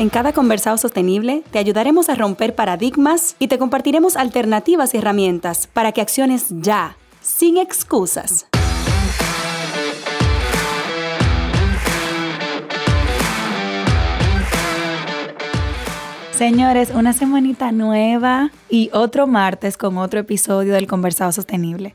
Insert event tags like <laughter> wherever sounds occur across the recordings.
En cada conversado sostenible te ayudaremos a romper paradigmas y te compartiremos alternativas y herramientas para que acciones ya, sin excusas. Señores, una semanita nueva y otro martes con otro episodio del Conversado Sostenible.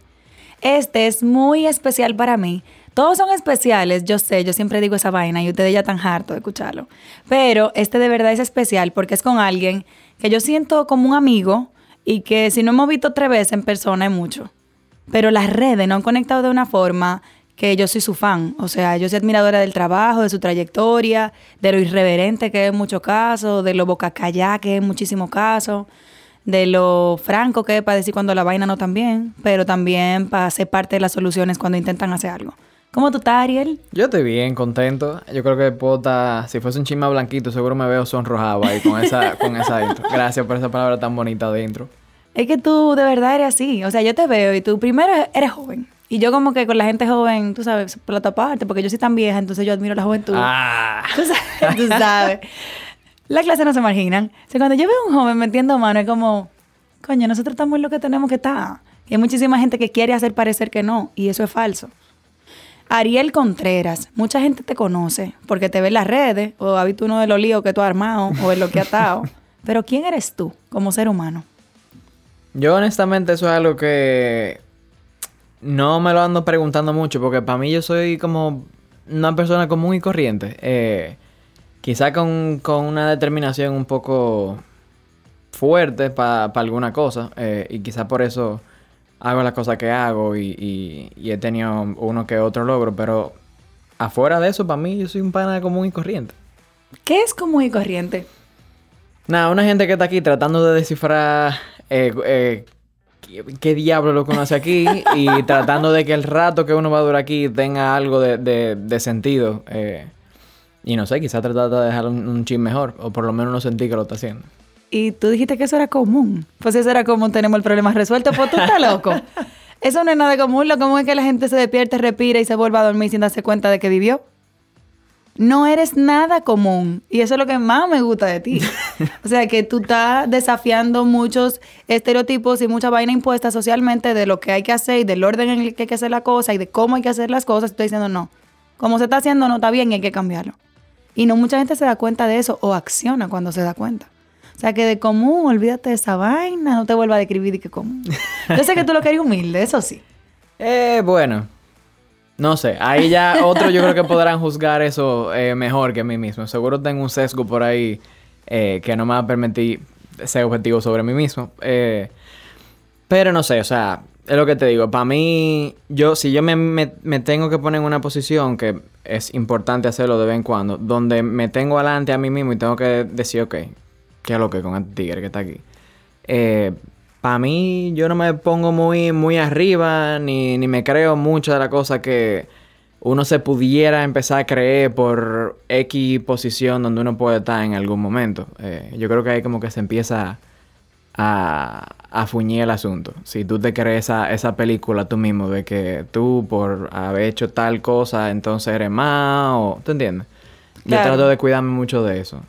Este es muy especial para mí todos son especiales, yo sé, yo siempre digo esa vaina y ustedes ya están hartos de escucharlo. Pero este de verdad es especial porque es con alguien que yo siento como un amigo y que si no hemos visto tres veces en persona es mucho. Pero las redes no han conectado de una forma que yo soy su fan. O sea, yo soy admiradora del trabajo, de su trayectoria, de lo irreverente que es en muchos casos, de lo bocacallá que es en muchísimos casos, de lo franco que es para decir cuando la vaina no tan bien, pero también para ser parte de las soluciones cuando intentan hacer algo. ¿Cómo tú estás, Ariel? Yo estoy bien, contento. Yo creo que puedo estar, si fuese un chisme blanquito, seguro me veo sonrojado ahí con esa, con esa intro. Gracias por esa palabra tan bonita de intro. Es que tú de verdad eres así. O sea, yo te veo y tú primero eres joven. Y yo como que con la gente joven, tú sabes, por la otra parte, porque yo soy tan vieja, entonces yo admiro la juventud. Ah. Tú sabes, tú sabes. La clase no se marginan. O sea, cuando yo veo a un joven metiendo mano, es como, coño, nosotros estamos en lo que tenemos que estar. Y hay muchísima gente que quiere hacer parecer que no, y eso es falso. Ariel Contreras, mucha gente te conoce porque te ve en las redes o ha visto uno de los líos que tú has armado o en lo que has estado. <laughs> Pero ¿quién eres tú como ser humano? Yo honestamente eso es algo que no me lo ando preguntando mucho porque para mí yo soy como una persona común y corriente. Eh, quizá con, una determinación un poco fuerte para alguna cosa eh, y quizá por eso hago las cosas que hago y, he tenido uno que otro logro, pero afuera de eso, para mí, yo soy un pana común y corriente. ¿Qué es común y corriente? Nada, una gente que está aquí tratando de descifrar eh, eh, qué, diablo lo conoce aquí y <laughs> tratando de que el rato que uno va a durar aquí tenga algo de, sentido. Eh, y no sé, quizás tratar de dejar un, un chin mejor, o por lo menos no sentir que lo está haciendo. Y tú dijiste que eso era común. Pues eso era común, tenemos el problema resuelto. Pues tú estás loco. <laughs> Eso no es nada común. Lo común es que la gente se despierte, respira y se vuelva a dormir sin darse cuenta de que vivió. No eres nada común. Y eso es lo que más me gusta de ti. <laughs> o sea, que tú estás desafiando muchos estereotipos y mucha vaina impuesta socialmente de lo que hay que hacer y del orden en el que hay que hacer la cosa y de cómo hay que hacer las cosas. Estoy diciendo, no. Como se está haciendo no está bien y hay que cambiarlo. Y no mucha gente se da cuenta de eso o acciona cuando se da cuenta. O sea, que de común, olvídate de esa vaina, no te vuelva a describir y que común. Yo sé que tú lo querías humilde, eso sí. Eh, bueno. No sé, ahí ya otros yo creo que podrán juzgar eso eh, mejor que a mí mismo. Seguro tengo un sesgo por ahí eh, que no me va a permitir ser objetivo sobre mí mismo. Eh, pero no sé, o sea, es lo que te digo. Para mí, yo, si yo me, me, me, tengo que poner en una posición que es importante hacerlo de vez en cuando, donde me tengo adelante a mí mismo y tengo que decir, ok, ¿Qué es lo que con el tigre que está aquí? Eh, para mí, yo no me pongo muy, muy arriba, ni, me creo mucho de la cosa que uno se pudiera empezar a creer por X posición donde uno puede estar en algún momento. Eh, yo creo que ahí como que se empieza a, a fuñir el asunto. Si tú te crees esa, esa película tú mismo de que tú por haber hecho tal cosa entonces eres más o... ¿Te entiendes? Yo trato de cuidarme mucho de eso.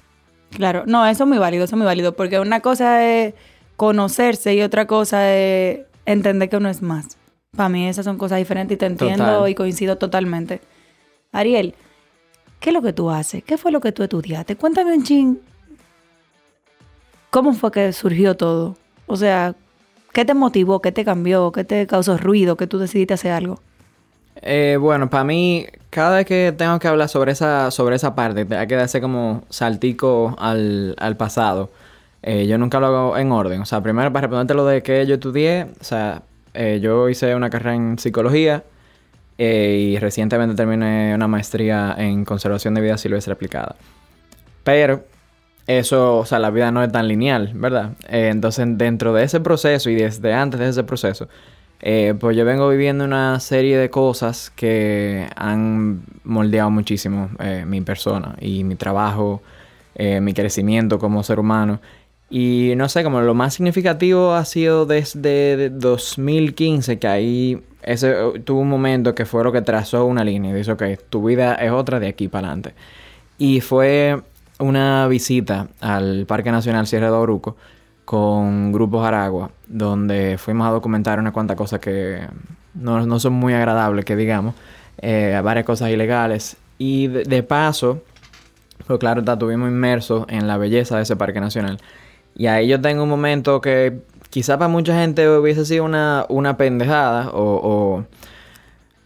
Claro, no, eso es muy válido, eso es muy válido, porque una cosa es conocerse y otra cosa es entender que uno es más. Para mí esas son cosas diferentes y te entiendo y coincido totalmente. Ariel, ¿qué es lo que tú haces? ¿Qué fue lo que tú estudiaste? Cuéntame un ching. ¿Cómo fue que surgió todo? O sea, ¿qué te motivó? ¿Qué te cambió? ¿Qué te causó ruido? ¿Que tú decidiste hacer algo? Eh, bueno, para mí, cada vez que tengo que hablar sobre esa, sobre esa parte, hay que darse como saltico al, al pasado. Eh, yo nunca lo hago en orden. O sea, primero para responderte lo de que yo estudié, o sea, eh, yo hice una carrera en psicología y recientemente terminé una maestría en conservación de vida silvestre aplicada. Pero eso, o sea, la vida no es tan lineal, ¿verdad? entonces, dentro de ese proceso y desde antes de ese proceso, Eh, pues yo vengo viviendo una serie de cosas que han moldeado muchísimo eh, mi persona y mi trabajo, eh, mi crecimiento como ser humano. Y no sé, como lo más significativo ha sido desde 2015, que ahí ese tuvo un momento que fue lo que trazó una línea y dice, ok, tu vida es otra de aquí para adelante. Y fue una visita al Parque Nacional Sierra de Oruco con Grupo Aragua, donde fuimos a documentar una cuantas cosas que no, son muy agradables, que digamos, eh, varias cosas ilegales. Y de, paso, pues claro, estuvimos inmersos en la belleza de ese Parque Nacional. Y ahí yo tengo un momento que quizá para mucha gente hubiese sido una, una pendejada o,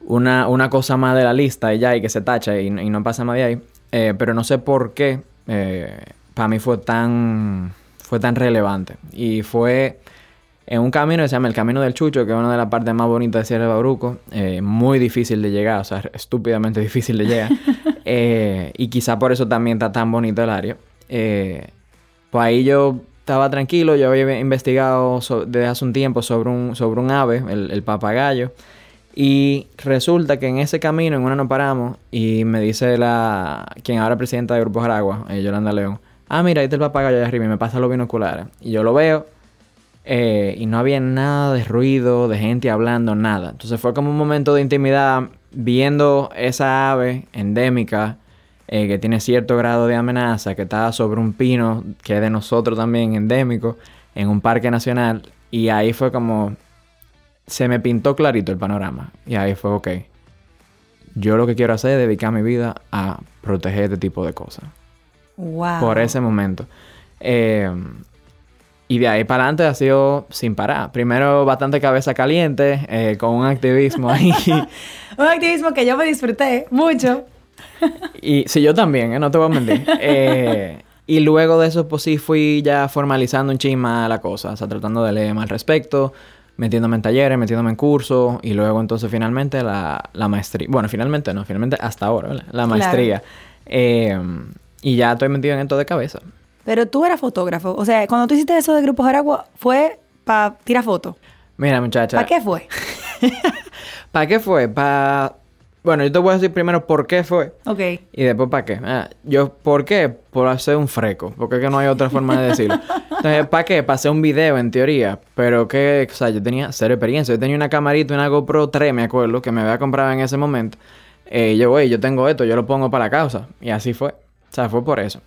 una, una, cosa más de la lista y ya, y que se tacha y, no pasa más de ahí. Eh, pero no sé por qué eh, para mí fue tan fue tan relevante. Y fue en un camino que se llama el Camino del Chucho, que es una de las partes más bonitas de Sierra de Bauruco. Eh, muy difícil de llegar, o sea, estúpidamente <laughs> difícil de llegar. <laughs> Eh, y quizá por eso también está tan bonito el área. Eh, pues ahí yo estaba tranquilo, yo había investigado desde hace un tiempo sobre un, sobre un ave, el, papagayo. Y resulta que en ese camino, en una nos paramos, y me dice la quien ahora es presidenta de Grupo Aragua, Yolanda León, ah, mira, ahí está el papagayo allá arriba y me pasa los binoculares. Y yo lo veo eh, y no había nada de ruido, de gente hablando, nada. Entonces fue como un momento de intimidad viendo esa ave endémica eh, que tiene cierto grado de amenaza, que está sobre un pino que es de nosotros también endémico, en un parque nacional. Y ahí fue como... Se me pintó clarito el panorama. Y ahí fue, ok. Yo lo que quiero hacer es dedicar mi vida a proteger este tipo de cosas. Por ese momento. Eh, y de ahí para adelante ha sido sin parar. Primero bastante cabeza caliente, eh, con un activismo ahí. <laughs> un activismo que yo me disfruté mucho. y sí, yo también, ¿eh? no te voy a mentir. y luego de eso, pues sí, fui ya formalizando un chisma la cosa, o sea, tratando de leer más al respecto, metiéndome en talleres, metiéndome en cursos, y luego entonces finalmente la, maestría. Bueno, finalmente no, finalmente hasta ahora, la maestría. Y ya estoy metido en esto de cabeza. Pero tú eras fotógrafo. O sea, cuando tú hiciste eso de Grupos Aragua, ¿fue para tirar fotos? Mira, muchacha. ¿Para qué fue? <laughs> ¿Para qué fue? Para... Bueno, yo te voy a decir primero por qué fue. Ok. Y después para qué. Ah, yo, ¿por qué? Por hacer un freco. Porque es que no hay otra forma de decirlo. <laughs> Entonces, ¿para qué? Para hacer un video, en teoría. Pero que, o sea, yo tenía cero experiencia. Yo tenía una camarita, una GoPro 3, me acuerdo, que me había comprado en ese momento. Eh, yo, güey, yo tengo esto, yo lo pongo para la causa. Y así fue. O sea, fue por eso.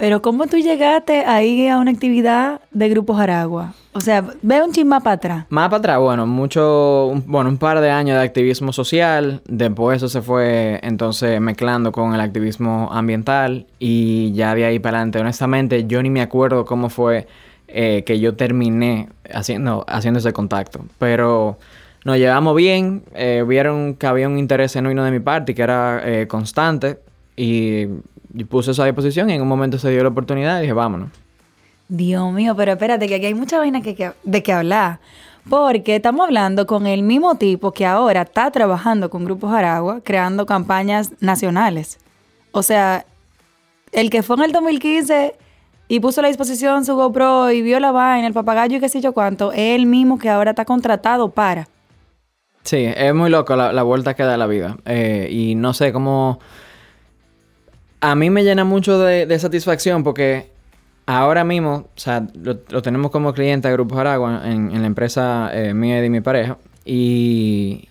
Pero ¿cómo tú llegaste ahí a una actividad de Grupos Aragua? O sea, ve un chisme para atrás. Más para atrás, bueno, mucho, bueno, un par de años de activismo social. Después eso se fue entonces mezclando con el activismo ambiental. Y ya de ahí para adelante, honestamente, yo ni me acuerdo cómo fue eh, que yo terminé haciendo, haciendo ese contacto. Pero nos llevamos bien. Eh, vieron que había un interés genuino de mi parte y que era eh, constante. Y puse eso a disposición y en un momento se dio la oportunidad y dije, vámonos. Dios mío, pero espérate, que aquí hay mucha vaina que, de que hablar. Porque estamos hablando con el mismo tipo que ahora está trabajando con Grupos Aragua, creando campañas nacionales. O sea, el que fue en el 2015 y puso a la disposición su GoPro y vio la vaina, el papagayo y qué sé yo cuánto, es el mismo que ahora está contratado para. Sí, es muy loco la, vuelta que da la vida. Eh, y no sé cómo a mí me llena mucho de, satisfacción porque ahora mismo, o sea, lo, tenemos como cliente de Grupo Aragua en, la empresa eh, mía y de mi pareja. Y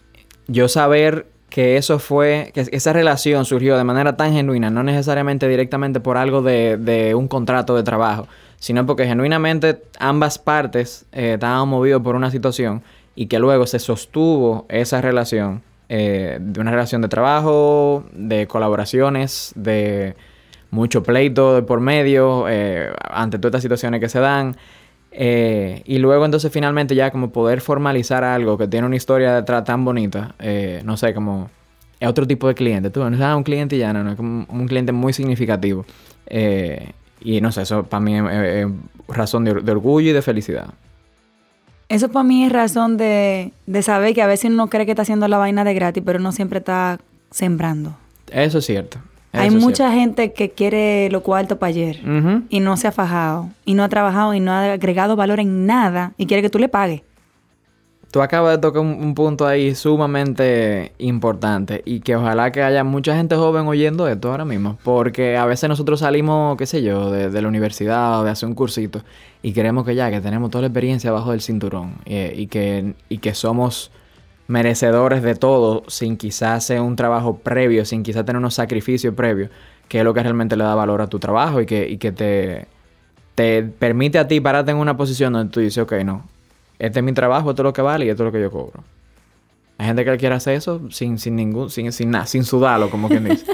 yo saber que eso fue, que esa relación surgió de manera tan genuina, no necesariamente directamente por algo de, un contrato de trabajo, sino porque genuinamente ambas partes eh, estaban movidos por una situación y que luego se sostuvo esa relación eh, de una relación de trabajo, de colaboraciones, de mucho pleito por medio, eh, ante todas estas situaciones que se dan. Eh, y luego entonces finalmente ya como poder formalizar algo que tiene una historia detrás tan bonita, no sé, como es otro tipo de cliente. Tú no es un cliente ya, no, no, es como un cliente muy significativo. y no sé, eso para mí es, razón de orgullo y de felicidad. Eso para mí es razón de, saber que a veces uno cree que está haciendo la vaina de gratis, pero no siempre está sembrando. Eso es cierto. Hay mucha gente que quiere lo cuarto para ayer y no se ha fajado y no ha trabajado y no ha agregado valor en nada y quiere que tú le pagues. Tú acabas de tocar un, punto ahí sumamente importante y que ojalá que haya mucha gente joven oyendo esto ahora mismo, porque a veces nosotros salimos, qué sé yo, de, la universidad o de hacer un cursito y queremos que ya, que tenemos toda la experiencia abajo del cinturón y, que, y que somos merecedores de todo sin quizás hacer un trabajo previo, sin quizás tener unos sacrificios previos, que es lo que realmente le da valor a tu trabajo y que, y que te, te permite a ti pararte en una posición donde tú dices, ok, no, este es mi trabajo, esto es lo que vale y esto es lo que yo cobro. Hay gente que quiere hacer eso sin, sin ningún, sin, sin nada, sin sudarlo, como quien dice.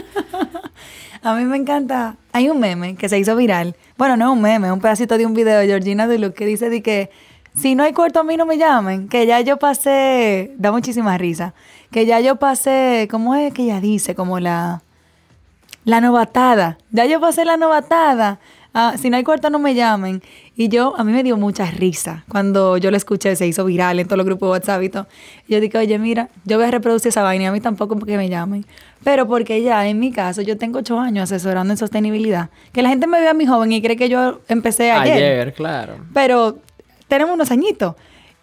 <laughs> a mí me encanta. Hay un meme que se hizo viral. Bueno, no es un meme, es un pedacito de un video de Georgina de que dice de que si no hay cuarto a mí no me llamen, que ya yo pasé, da muchísima risa, que ya yo pasé, ¿cómo es que ella dice? Como la, la novatada, ya yo pasé la novatada, ah, si no hay cuarto no me llamen. Y yo, a mí me dio mucha risa cuando yo lo escuché, se hizo viral en todos los grupos de WhatsApp y todo. yo dije, oye, mira, yo voy a reproducir esa vaina y a mí tampoco porque me llamen. Pero porque ya, en mi caso, yo tengo ocho años asesorando en sostenibilidad. Que la gente me vea a mi joven y cree que yo empecé ayer. Ayer, claro. Pero tenemos unos añitos.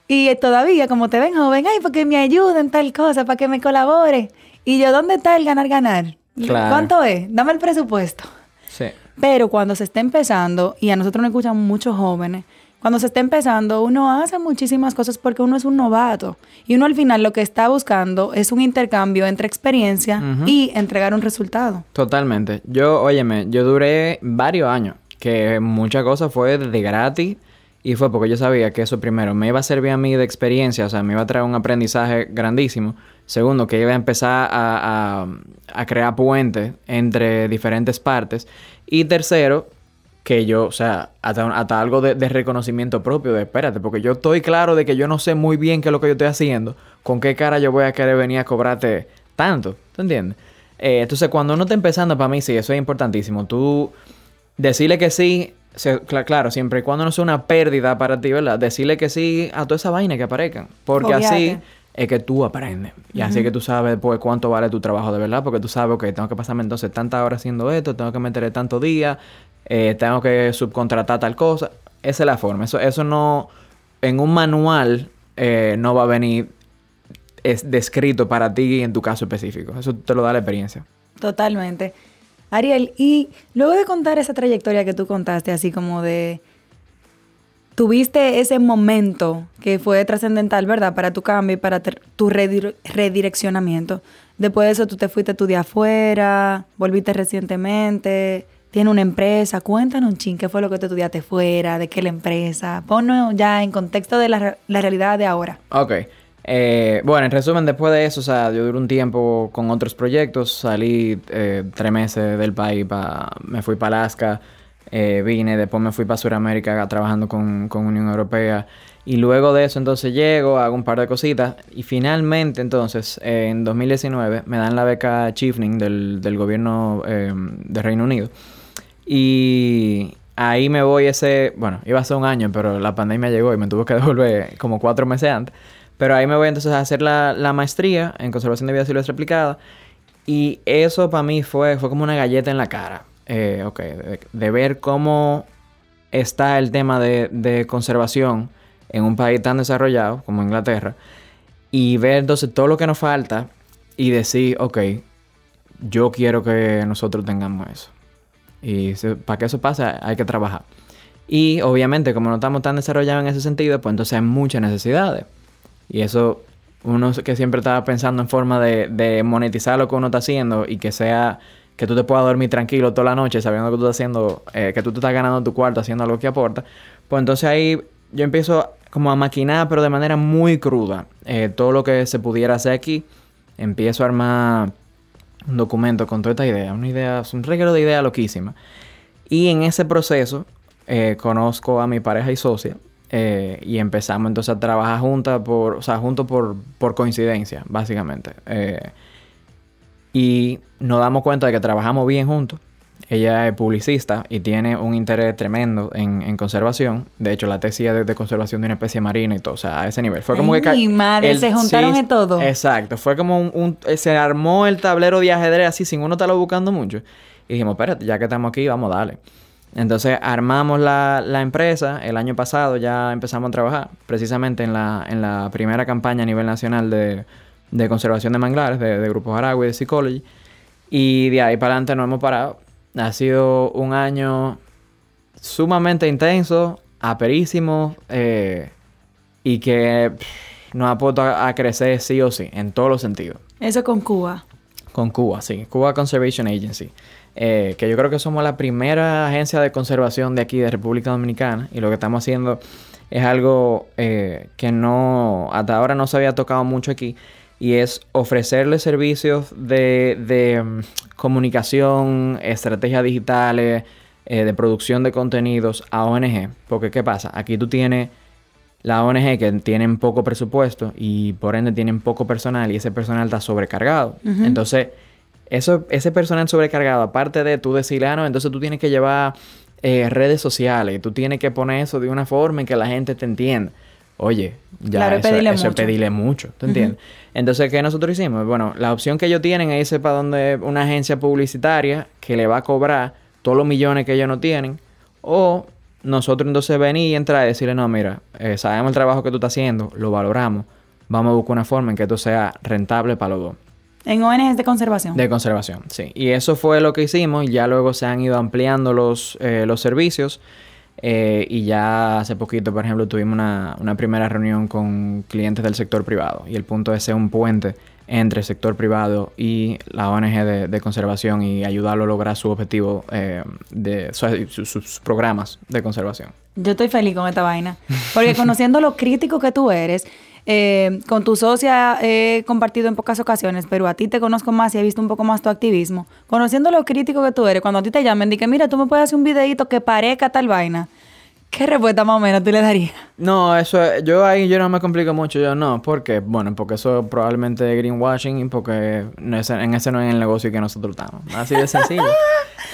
Y todavía, como te ven joven, ay, porque me ayuden tal cosa, para que me colabore. Y yo, ¿dónde está el ganar, ganar? ¿Cuánto es? Dame el presupuesto. Sí. Pero cuando se está empezando, y a nosotros nos escuchan muchos jóvenes, cuando se está empezando, uno hace muchísimas cosas porque uno es un novato. Y uno al final lo que está buscando es un intercambio entre experiencia y entregar un resultado. Totalmente. Yo, óyeme, yo duré varios años, que muchas cosas fue de gratis y fue porque yo sabía que eso primero me iba a servir a mí de experiencia, o sea, me iba a traer un aprendizaje grandísimo. Segundo, que iba a empezar a, a, crear puentes entre diferentes partes. Y tercero, que yo, o sea, hasta, algo de, reconocimiento propio, de espérate, porque yo estoy claro de que yo no sé muy bien qué es lo que yo estoy haciendo, con qué cara yo voy a querer venir a cobrarte tanto, ¿tú entiendes? Eh, entonces, cuando uno está empezando, para mí sí, eso es importantísimo. Tú decirle que sí claro, siempre y cuando no sea una pérdida para ti, ¿verdad? Decirle que sí a toda esa vaina que aparezcan. Porque así es que tú aprendes. Y así que tú sabes pues cuánto vale tu trabajo de verdad. Porque tú sabes, que tengo que pasarme entonces tantas horas haciendo esto, tengo que meterle tantos días, eh, tengo que subcontratar tal cosa. Esa es la forma. Eso, eso no... En un manual eh, no va a venir es descrito para ti en tu caso específico. Eso te lo da la experiencia. Totalmente. Ariel, y luego de contar esa trayectoria que tú contaste, así como de... Tuviste ese momento que fue trascendental, ¿verdad? Para tu cambio y para tu redireccionamiento. Después de eso tú te fuiste a afuera, volviste recientemente, tiene una empresa. Cuéntanos un ching, ¿qué fue lo que tú estudiaste fuera? ¿De qué la empresa? Ponnos ya en contexto de la, la realidad de ahora. Ok. Eh, bueno, en resumen, después de eso, o sea, yo duré un tiempo con otros proyectos, salí eh, tres meses del país, me fui para Alaska, eh, vine, después me fui para Sudamérica trabajando con, con, Unión Europea y luego de eso entonces llego, hago un par de cositas y finalmente entonces en 2019 me dan la beca Chiefning del, del gobierno de Reino Unido y ahí me voy ese, bueno, iba a ser un año, pero la pandemia llegó y me tuve que <laughs> devolver como cuatro meses antes. Pero ahí me voy entonces a hacer la, maestría en conservación de vida silvestre aplicada. Y eso para mí fue, fue como una galleta en la cara. Eh, ok, de, ver cómo está el tema de, conservación en un país tan desarrollado como Inglaterra. Y ver entonces todo lo que nos falta y decir, ok, yo quiero que nosotros tengamos eso. Y para que eso pase hay que trabajar. Y obviamente como no estamos tan desarrollados en ese sentido, pues entonces hay muchas necesidades. Y eso, uno que siempre estaba pensando en forma de, monetizar lo que uno está haciendo y que sea que tú te puedas dormir tranquilo toda la noche sabiendo que tú estás haciendo, eh, que tú te estás ganando tu cuarto haciendo algo que aporta, pues entonces ahí yo empiezo como a maquinar, pero de manera muy cruda, eh, todo lo que se pudiera hacer aquí. Empiezo a armar un documento con toda esta idea, una idea, un reguero de idea loquísima. Y en ese proceso eh, conozco a mi pareja y socia, y empezamos entonces a trabajar juntas o sea, juntos por, por coincidencia, básicamente. Y nos damos cuenta de que trabajamos bien juntos. Ella es publicista y tiene un interés tremendo en, en conservación. De hecho, la tesis es de, conservación de una especie marina y todo. O sea, a ese nivel. Fue como que... madre, se juntaron de todo. Exacto. Fue como un, Se armó el tablero de ajedrez así sin uno estarlo buscando mucho. Y dijimos, espérate, ya que estamos aquí, vamos a darle. Entonces armamos la, la, empresa, el año pasado ya empezamos a trabajar precisamente en la, en la primera campaña a nivel nacional de, de conservación de manglares, de, de Grupo Aragua y de Psychology. Y de ahí para adelante no hemos parado. Ha sido un año sumamente intenso, aperísimo eh, y que nos ha puesto a, crecer sí o sí, en todos los sentidos. Eso con Cuba. Con Cuba, sí. Cuba Conservation Agency. Eh, que yo creo que somos la primera agencia de conservación de aquí, de República Dominicana. Y lo que estamos haciendo es algo eh, que no, hasta ahora no se había tocado mucho aquí. Y es ofrecerle servicios de, de mm, comunicación, estrategias digitales, eh, de producción de contenidos a ONG. Porque, ¿qué pasa? Aquí tú tienes la ONG que tienen poco presupuesto y por ende tienen poco personal y ese personal está sobrecargado. Entonces, eso, ese personal sobrecargado, aparte de tú decirle, ah, no, entonces tú tienes que llevar eh, redes sociales tú tienes que poner eso de una forma en que la gente te entienda. Oye, ya eso, es pedirle mucho, ¿tú entiendes? Entonces, ¿qué nosotros hicimos? Bueno, la opción que ellos tienen es irse para donde una agencia publicitaria que le va a cobrar todos los millones que ellos no tienen. O nosotros entonces venir y entrar y decirle, no, mira, eh, sabemos el trabajo que tú estás haciendo, lo valoramos, vamos a buscar una forma en que esto sea rentable para los dos. En ONGs de conservación. De conservación, sí. Y eso fue lo que hicimos. Ya luego se han ido ampliando los, eh, los servicios. Eh, y ya hace poquito, por ejemplo, tuvimos una, una, primera reunión con clientes del sector privado. Y el punto es ser un puente entre el sector privado y la ONG de, conservación y ayudarlo a lograr su objetivo eh, de sus, programas de conservación. Yo estoy feliz con esta vaina, porque conociendo lo crítico que tú eres, eh, con tu socia he compartido en pocas ocasiones, pero a ti te conozco más y he visto un poco más tu activismo. Conociendo lo crítico que tú eres, cuando a ti te llamen, di que mira, tú me puedes hacer un videito que parezca tal vaina. ¿Qué respuesta más o menos tú le darías? No, eso yo ahí yo no me complico mucho, yo no, porque bueno, porque eso probablemente es greenwashing y porque en ese no es el negocio que nosotros estamos. Así de sencillo. <laughs>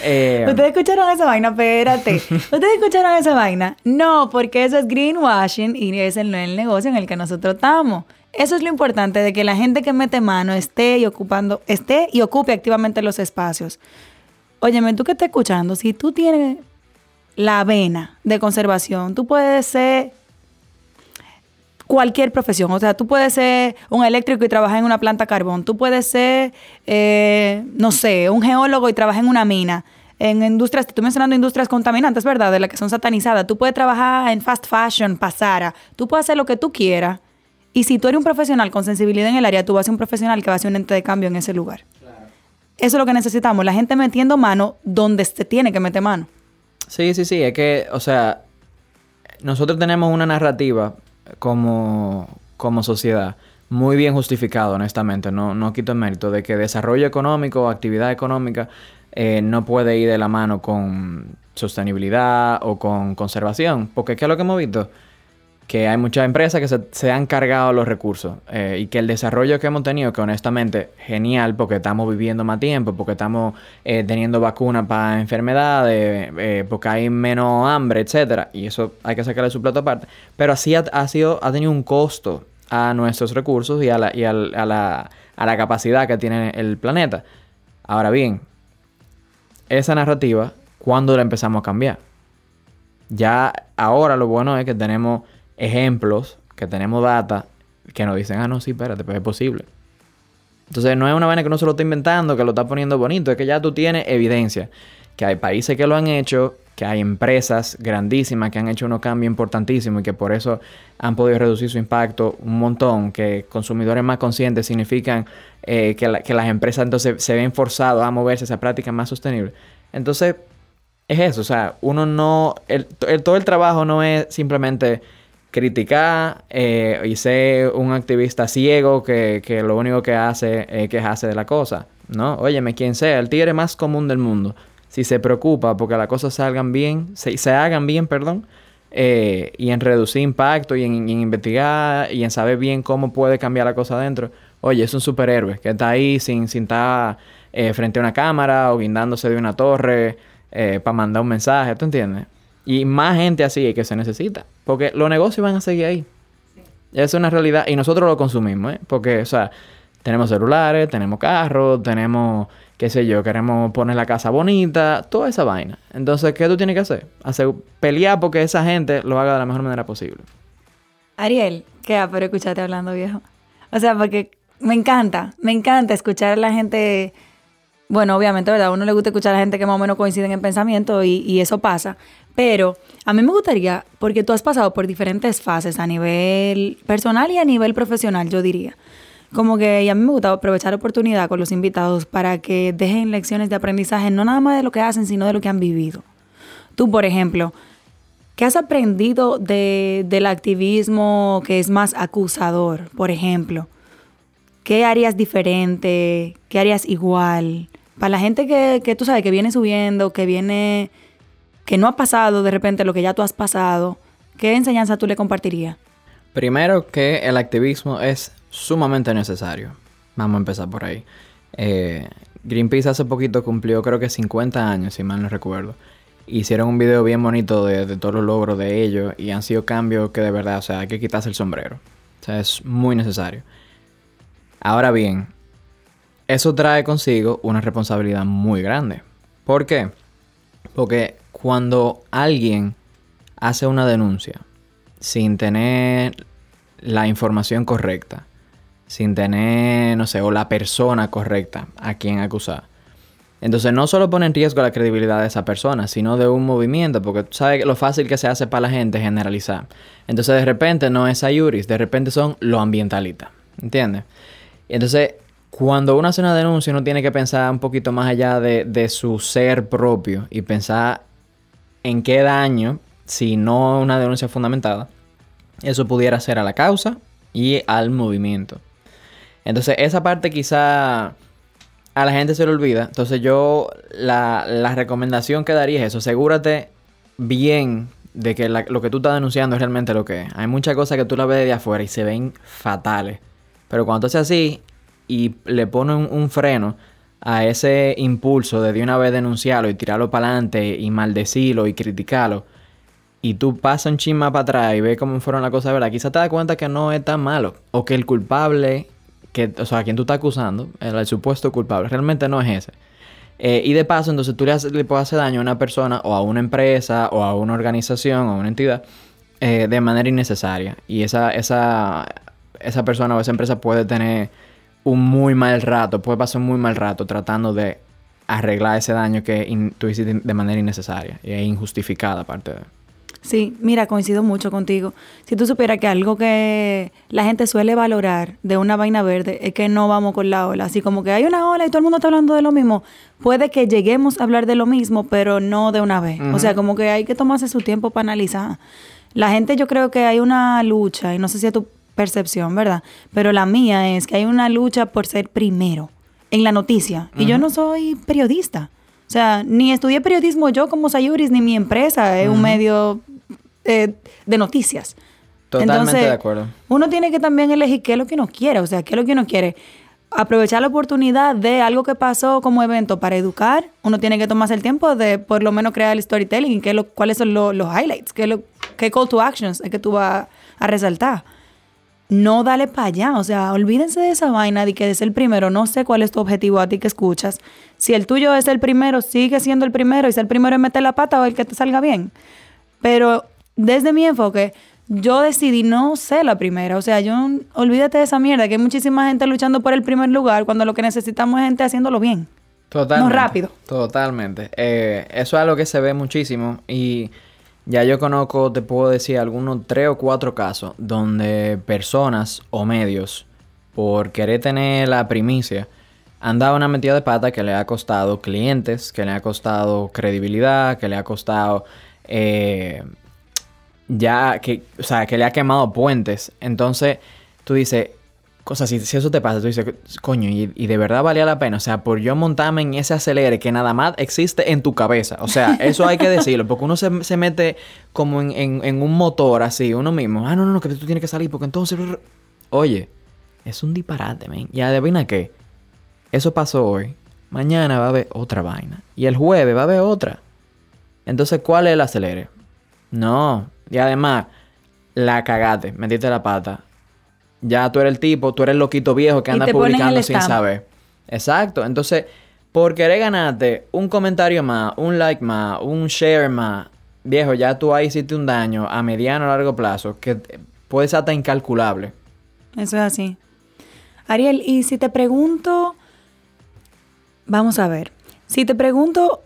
Eh, ¿Ustedes escucharon esa vaina? Espérate. ¿Ustedes escucharon esa vaina? No, porque eso es greenwashing y ese no es el negocio en el que nosotros estamos. Eso es lo importante de que la gente que mete mano esté y ocupando, esté y ocupe activamente los espacios. Óyeme, tú que estás escuchando, si tú tienes la vena de conservación. Tú puedes ser cualquier profesión. O sea, tú puedes ser un eléctrico y trabajar en una planta carbón. Tú puedes ser, eh, no sé, un geólogo y trabajar en una mina. En industrias, te estoy mencionando industrias contaminantes, ¿verdad? De las que son satanizadas. Tú puedes trabajar en fast fashion, pasara. Tú puedes hacer lo que tú quieras. Y si tú eres un profesional con sensibilidad en el área, tú vas a ser un profesional que va a ser un ente de cambio en ese lugar. Eso es lo que necesitamos. La gente metiendo mano donde se tiene que meter mano. Sí, sí, sí. Es que, o sea, nosotros tenemos una narrativa como, como sociedad muy bien justificada, honestamente. No, no quito el mérito de que desarrollo económico o actividad económica eh, no puede ir de la mano con sostenibilidad o con conservación. Porque ¿qué es lo que hemos visto? Que hay muchas empresas que se, han cargado los recursos eh, y que el desarrollo que hemos tenido, que honestamente genial porque estamos viviendo más tiempo, porque estamos eh, teniendo vacunas para enfermedades, eh, porque hay menos hambre, etcétera, y eso hay que sacarle su plato aparte, pero así ha, sido, ha tenido un costo a nuestros recursos y, a la, y a, la, a la capacidad que tiene el planeta. Ahora bien, esa narrativa, ¿cuándo la empezamos a cambiar? Ya ahora lo bueno es que tenemos ejemplos, que tenemos data, que nos dicen, ah, no, sí, espérate, pues es posible. Entonces no es una vaina que uno se lo está inventando, que lo está poniendo bonito, es que ya tú tienes evidencia, que hay países que lo han hecho, que hay empresas grandísimas que han hecho unos cambios importantísimos y que por eso han podido reducir su impacto un montón, que consumidores más conscientes significan eh, que, las empresas entonces se ven forzados a moverse a esa práctica más sostenible. Entonces, es eso, o sea, uno no, todo el trabajo no es simplemente criticar eh, y ser un activista ciego que, lo único que hace es quejarse de la cosa. No, óyeme, quien sea, el tigre más común del mundo, si se preocupa porque las cosas salgan bien, se, se hagan bien, perdón, eh, y en reducir impacto y en, investigar y en saber bien cómo puede cambiar la cosa adentro, oye, es un superhéroe que está ahí sin, sin estar eh, frente a una cámara o guindándose de una torre para mandar un mensaje, ¿tú entiendes? Y más gente así que se necesita. Porque los negocios van a seguir ahí. Es una realidad. Y nosotros lo consumimos, ¿eh? Porque, o sea, Tenemos celulares, tenemos carros, tenemos, qué sé yo, queremos poner la casa bonita, toda esa vaina. Entonces, ¿qué tú tienes que hacer? Hacer pelear porque esa gente lo haga de la mejor manera posible. Ariel, qué pero escucharte hablando, viejo. O sea, porque me encanta, me encanta escuchar a la gente. Bueno, obviamente, ¿verdad? A uno le gusta escuchar a la gente que más o menos coinciden en pensamiento y, eso pasa. Pero a mí me gustaría, porque tú has pasado por diferentes fases a nivel personal y a nivel profesional, yo diría. Como que y a mí me gusta aprovechar oportunidad con los invitados para que dejen lecciones de aprendizaje, no nada más de lo que hacen, sino de lo que han vivido. Tú, por ejemplo, ¿qué has aprendido de, del activismo que es más acusador, por ejemplo? ¿Qué harías diferente? ¿Qué harías igual? Para la gente que, tú sabes que viene subiendo, que viene, que no ha pasado de repente lo que ya tú has pasado, ¿qué enseñanza tú le compartirías? Primero que el activismo es sumamente necesario. Vamos a empezar por ahí. Eh, Greenpeace hace poquito cumplió creo que 50 años, si mal no recuerdo. Hicieron un video bien bonito de, de todos los logros de ellos y han sido cambios que de verdad, o sea, hay que quitarse el sombrero. O sea, es muy necesario. Ahora bien, eso trae consigo una responsabilidad muy grande. ¿Por qué? Porque cuando alguien hace una denuncia sin tener la información correcta, sin tener, no sé, o la persona correcta a quien acusar, entonces no solo pone en riesgo la credibilidad de esa persona, sino de un movimiento, porque tú sabes lo fácil que se hace para la gente generalizar. Entonces de repente no es Ayuris, de repente son los ambientalistas, ¿entiendes? Entonces, cuando uno hace una denuncia, uno tiene que pensar un poquito más allá de, su ser propio y pensar en qué daño, si no una denuncia fundamentada, eso pudiera ser a la causa y al movimiento. Entonces, esa parte quizá a la gente se le olvida. Entonces, yo la, recomendación que daría es eso: asegúrate bien de que lo que tú estás denunciando es realmente lo que es. Hay muchas cosas que tú la ves de afuera y se ven fatales. Pero cuando tú haces así y le pones un, freno a ese impulso de de una vez denunciarlo y tirarlo para adelante y maldecirlo y criticarlo, y tú pasas un chisma para atrás y ves cómo fueron las cosas, ¿verdad? Quizás te das cuenta que no es tan malo. O que el culpable, que, o sea, a quien tú estás acusando, el, supuesto culpable, realmente no es ese. Eh, y de paso, entonces tú le, le, puedes hacer daño a una persona o a una empresa o a una organización o a una entidad eh, de manera innecesaria. Y esa, esa esa persona o esa empresa puede tener un muy mal rato, puede pasar un muy mal rato tratando de arreglar ese daño que tú hiciste de manera innecesaria e injustificada aparte de... Sí, mira, coincido mucho contigo. Si tú supieras que algo que la gente suele valorar de una vaina verde es que no vamos con la ola. Así como que hay una ola y todo el mundo está hablando de lo mismo. Puede que lleguemos a hablar de lo mismo, pero no de una vez. O sea, como que hay que tomarse su tiempo para analizar. La gente yo creo que hay una lucha, y no sé si a tu percepción, ¿verdad? Pero la mía es que hay una lucha por ser primero en la noticia. Y yo no soy periodista. O sea, ni estudié periodismo yo como Sayuris, ni mi empresa es un medio eh, de noticias. Totalmente de acuerdo. Uno tiene que también elegir qué es lo que uno quiere. O sea, qué es lo que uno quiere. Aprovechar la oportunidad de algo que pasó como evento para educar. Uno tiene que tomarse el tiempo de por lo menos crear el storytelling y qué lo, cuáles son los highlights, qué, lo, qué call to actions es que tú vas a resaltar no dale para allá. O sea, olvídense de esa vaina de que es el primero. No sé cuál es tu objetivo a ti que escuchas. Si el tuyo es el primero, sigue siendo el primero. Y si el primero es meter la pata o el que te salga bien. Pero desde mi enfoque, yo decidí no ser la primera. O sea, yo olvídate de esa mierda, que hay muchísima gente luchando por el primer lugar cuando lo que necesitamos es gente haciéndolo bien. Totalmente. No rápido. Totalmente. Eh, eso es algo que se ve muchísimo. Y ya yo conozco, te puedo decir, algunos tres o cuatro casos donde personas o medios, por querer tener la primicia, han dado una metida de pata que le ha costado clientes, que le ha costado credibilidad, que le ha costado eh, ya que, o sea, que le ha quemado puentes. Entonces, tú dices, cosas, si, si eso te pasa, tú dices, coño, y, de verdad valía la pena. O sea, por yo montarme en ese acelere que nada más existe en tu cabeza. O sea, <laughs> eso hay que decirlo, porque uno se, se mete como en, en, un motor así, uno mismo. Ah, no, no, no, que tú tienes que salir, porque entonces. Oye, es un disparate, man. Y adivina qué. Eso pasó hoy. Mañana va a haber otra vaina. Y el jueves va a haber otra. Entonces, ¿cuál es el acelere? No. Y además, la cagate, metiste la pata ya tú eres el tipo, tú eres el loquito viejo que anda publicando sin saber. Exacto. Entonces, por querer ganarte un comentario más, un like más, un share más, viejo, ya tú ahí hiciste un daño a mediano o largo plazo que puede ser hasta incalculable. Eso es así. Ariel, y si te pregunto, vamos a ver, si te pregunto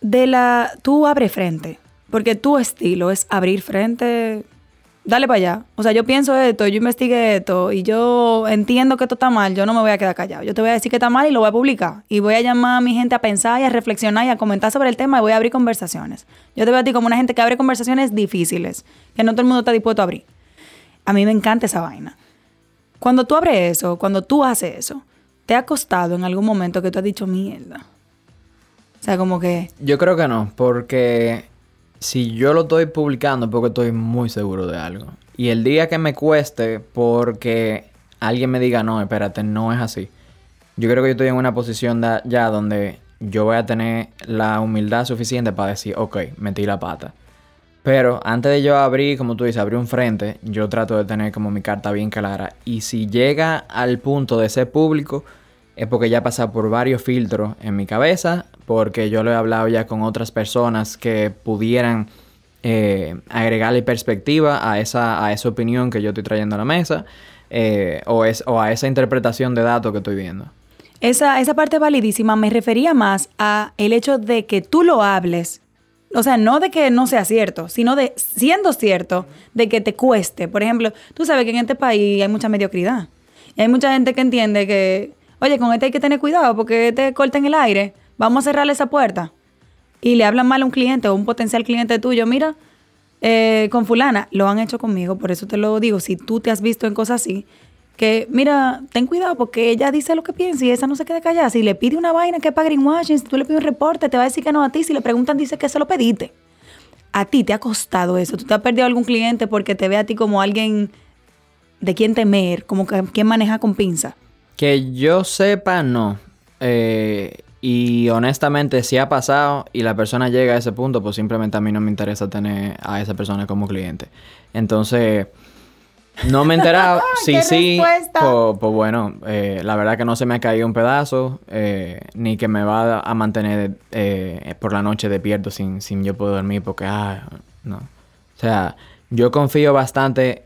de la, tú abre frente, porque tu estilo es abrir frente, dale para allá. O sea, yo pienso esto, yo investigué esto y yo entiendo que esto está mal, yo no me voy a quedar callado. Yo te voy a decir que está mal y lo voy a publicar. Y voy a llamar a mi gente a pensar y a reflexionar y a comentar sobre el tema y voy a abrir conversaciones. Yo te veo a ti como una gente que abre conversaciones difíciles, que no todo el mundo está dispuesto a abrir. A mí me encanta esa vaina. Cuando tú abres eso, cuando tú haces eso, ¿te ha costado en algún momento que tú has dicho mierda? O sea, como que... Yo creo que no, porque si yo lo estoy publicando porque estoy muy seguro de algo. Y el día que me cueste porque alguien me diga, no, espérate, no es así. Yo creo que yo estoy en una posición ya donde yo voy a tener la humildad suficiente para decir, ok, metí la pata. Pero antes de yo abrir, como tú dices, abrir un frente, yo trato de tener como mi carta bien clara. Y si llega al punto de ser público, es porque ya ha pasado por varios filtros en mi cabeza, porque yo lo he hablado ya con otras personas que pudieran eh, agregarle perspectiva a esa, a esa opinión que yo estoy trayendo a la mesa, eh, o, es, o a esa interpretación de datos que estoy viendo. Esa, esa parte validísima me refería más a el hecho de que tú lo hables o sea, no de que no sea cierto, sino de siendo cierto, de que te cueste. Por ejemplo, tú sabes que en este país hay mucha mediocridad. Y hay mucha gente que entiende que, oye, con este hay que tener cuidado porque te corta en el aire. Vamos a cerrarle esa puerta. Y le hablan mal a un cliente o un potencial cliente tuyo. Mira, eh, con fulana, lo han hecho conmigo, por eso te lo digo. Si tú te has visto en cosas así, que mira, ten cuidado porque ella dice lo que piensa y esa no se queda callada. Si le pide una vaina que para greenwashing, si tú le pides un reporte, te va a decir que no a ti. Si le preguntan, dice que se lo pediste. A ti te ha costado eso. Tú te has perdido algún cliente porque te ve a ti como alguien de quien temer, como que, quien maneja con pinza. Que yo sepa, no. Eh, y honestamente, si ha pasado y la persona llega a ese punto, pues simplemente a mí no me interesa tener a esa persona como cliente. Entonces, no me he enterado. <laughs> sí, sí. Pues, pues, bueno, eh, la verdad que no se me ha caído un pedazo, eh, ni que me va a mantener eh, por la noche despierto sin, sin yo poder dormir, porque, ah, no. O sea, yo confío bastante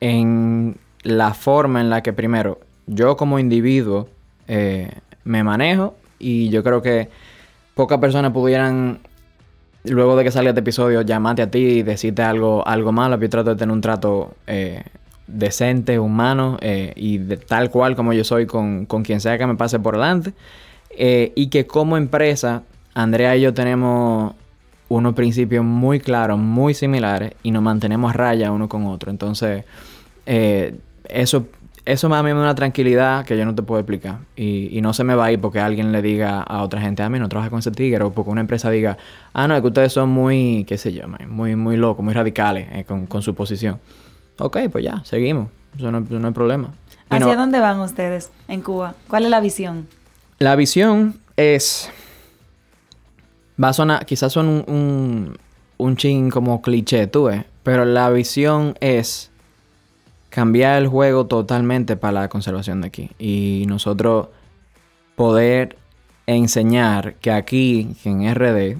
en la forma en la que, primero, yo como individuo me manejo y yo creo que pocas personas pudieran luego de que salga este episodio, llamarte a ti y decirte algo, algo malo. Yo trato de tener un trato decente, humano eh, y de tal cual como yo soy con, quien sea que me pase por delante. Eh, y que como empresa, Andrea y yo tenemos unos principios muy claros, muy similares y nos mantenemos a raya uno con otro. Entonces, eh, eso, eso me da una tranquilidad que yo no te puedo explicar. Y, no se me va a ir porque alguien le diga a otra gente, a mí no trabaja con ese tigre, o porque una empresa diga, ah, no, es que ustedes son muy, qué sé yo, muy, muy locos, muy radicales con, con su posición. Ok, pues ya, seguimos. Eso no, hay problema. ¿Hacia dónde van ustedes en Cuba? ¿Cuál es la visión? La visión es... Va a sonar, quizás son un, un, un chin como cliché, tú ves. Pero la visión es cambiar el juego totalmente para la conservación de aquí. Y nosotros poder enseñar que aquí, en RD,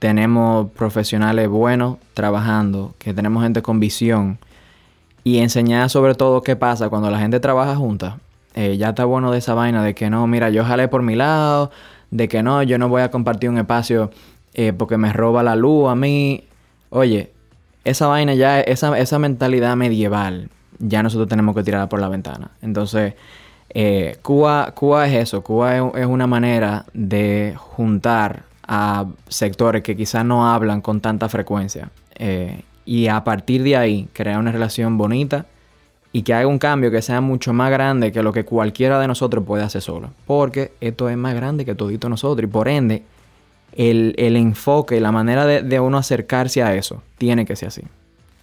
tenemos profesionales buenos trabajando, que tenemos gente con visión y enseñar sobre todo qué pasa cuando la gente trabaja junta. Eh, ya está bueno de esa vaina de que no, mira, yo jalé por mi lado, de que no, yo no voy a compartir un espacio eh, porque me roba la luz a mí. Oye, esa vaina ya, esa, esa mentalidad medieval, ya nosotros tenemos que tirarla por la ventana. Entonces, eh, Cuba, Cuba es eso, Cuba es, una manera de juntar a sectores que quizás no hablan con tanta frecuencia y a partir de ahí crear una relación bonita y que haga un cambio que sea mucho más grande que lo que cualquiera de nosotros puede hacer solo. Porque esto es más grande que todito nosotros y por ende el, el enfoque, la manera de, de uno acercarse a eso tiene que ser así.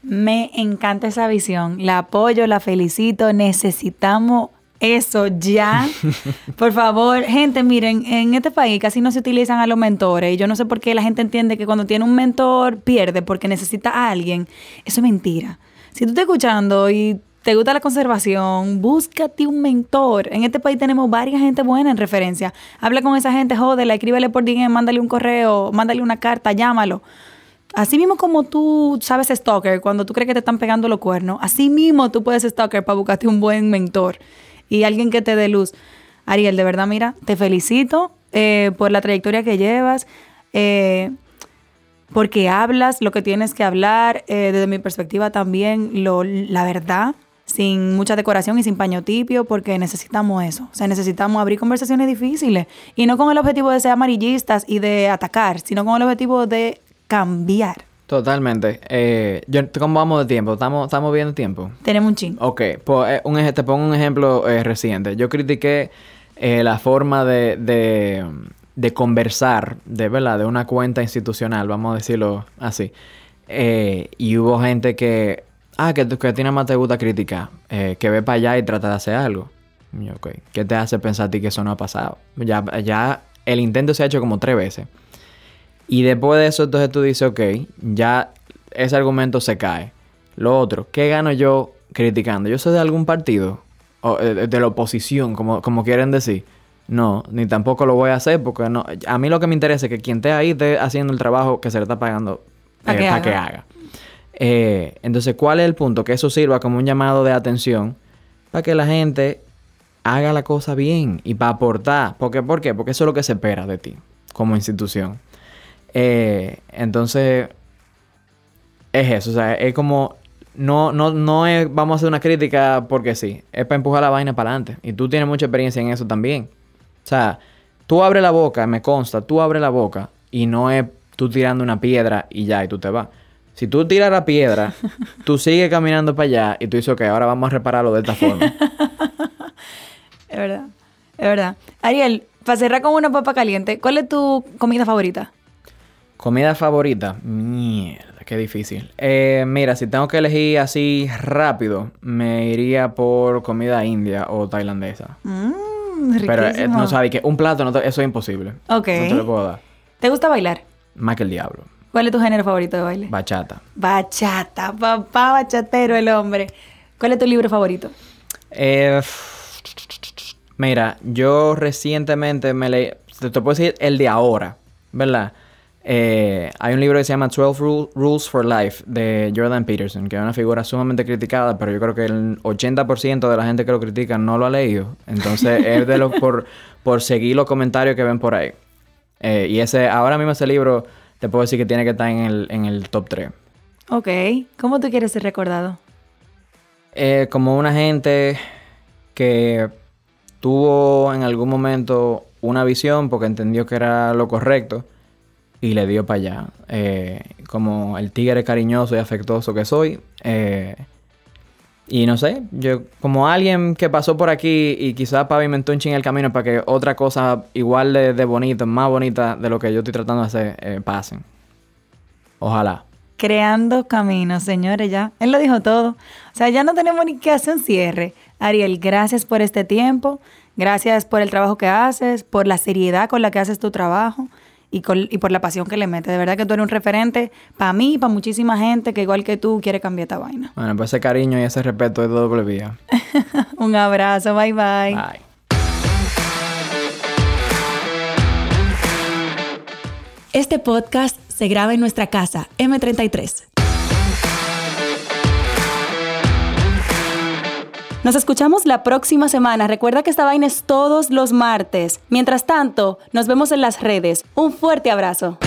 Me encanta esa visión, la apoyo, la felicito, necesitamos eso ya. <laughs> Por favor, gente, miren, en este país casi no se utilizan a los mentores y yo no sé por qué la gente entiende que cuando tiene un mentor pierde porque necesita a alguien. Eso es mentira. Si tú estás escuchando y te gusta la conservación, búscate un mentor. En este país tenemos varias gente buena en referencia. Habla con esa gente, jódela, escríbele por DM, mándale un correo, mándale una carta, llámalo. Así mismo como tú sabes stalker, cuando tú crees que te están pegando los cuernos, así mismo tú puedes stalker para buscarte un buen mentor y alguien que te dé luz. Ariel, de verdad, mira, te felicito eh, por la trayectoria que llevas, eh, porque hablas lo que tienes que hablar, eh, desde mi perspectiva también, la verdad, sin mucha decoración y sin paño tipio, porque necesitamos eso. O sea, necesitamos abrir conversaciones difíciles y no con el objetivo de ser amarillistas y de atacar, sino con el objetivo de cambiar. Totalmente. Eh, yo, ¿Cómo vamos de tiempo? ¿Estamos, estamos viendo tiempo? Tenemos un ching. Ok, pues, eh, un, te pongo un ejemplo eh, reciente. Yo critiqué eh, la forma de, de, de conversar, de verdad, de una cuenta institucional, vamos a decirlo así. Y hubo gente que, ah, que, que a ti nada más te gusta criticar, que ve para allá y trata de hacer algo. Y yo, ok, ¿qué te hace pensar a ti que eso no ha pasado? Ya, ya el intento se ha hecho como tres veces. Y después de eso, entonces tú dices, ok, ya ese argumento se cae. Lo otro, ¿qué gano yo criticando? ¿Yo soy de algún partido? O eh, de la oposición, como, como quieren decir. No, ni tampoco lo voy a hacer porque no. A mí lo que me interesa es que quien esté ahí esté haciendo el trabajo que se le está pagando Pa' eh, que pa' haga. que haga. Eh, entonces, ¿cuál es el punto? Que eso sirva como un llamado de atención para que la gente haga la cosa bien y para aportar. ¿Por qué? ¿Por qué? Porque eso es lo que se espera de ti como institución. Eh, entonces, es eso. O sea, es como. No, no, no es vamos a hacer una crítica porque sí. Es para empujar la vaina para adelante. Y tú tienes mucha experiencia en eso también. O sea, tú abres la boca, me consta, tú abres la boca y no es tú tirando una piedra y ya, y tú te vas. Si tú tiras la piedra, <laughs> tú sigues caminando para allá y tú dices, ok, ahora vamos a repararlo de esta forma. <laughs> Es verdad. Es verdad. Ariel, para cerrar con una papa caliente, ¿cuál es tu comida favorita? Comida favorita. Mierda, qué difícil. Eh, mira, si tengo que elegir así rápido, me iría por comida india o tailandesa. Mmm, Pero eh, no sabes que un plato, no te- eso es imposible. Ok. No te lo puedo dar. ¿Te gusta bailar? Más que el diablo. ¿Cuál es tu género favorito de baile? Bachata. Bachata, papá bachatero el hombre. ¿Cuál es tu libro favorito? Eh, mira, yo recientemente me leí, te, te puedo decir el de ahora, ¿verdad? Eh, hay un libro que se llama 12 Ru- Rules for Life de Jordan Peterson, que es una figura sumamente criticada, pero yo creo que el 80% de la gente que lo critica no lo ha leído. Entonces <laughs> es de los por, por seguir los comentarios que ven por ahí. Eh, y ese, ahora mismo ese libro, te puedo decir que tiene que estar en el, en el top 3. Ok. ¿Cómo tú quieres ser recordado? Eh, como una gente que tuvo en algún momento una visión porque entendió que era lo correcto y le dio para allá. Eh, como el tigre cariñoso y afectuoso que soy. eh, y no sé, yo como alguien que pasó por aquí y quizás pavimentó un ching el camino para que otra cosa igual de, bonita, más bonita de lo que yo estoy tratando de hacer, eh, pasen. Ojalá. Creando caminos, señores, ya. Él lo dijo todo. O sea, ya no tenemos ni que hacer un cierre. Ariel, gracias por este tiempo. Gracias por el trabajo que haces, por la seriedad con la que haces tu trabajo y, con- y por la pasión que le metes. De verdad que tú eres un referente para mí y para muchísima gente que igual que tú quiere cambiar esta vaina. Bueno, pues ese cariño y ese respeto es de doble vía. <laughs> un abrazo, bye bye. Bye. Este podcast se graba en nuestra casa, M33. Nos escuchamos la próxima semana. Recuerda que esta vaina es todos los martes. Mientras tanto, nos vemos en las redes. Un fuerte abrazo.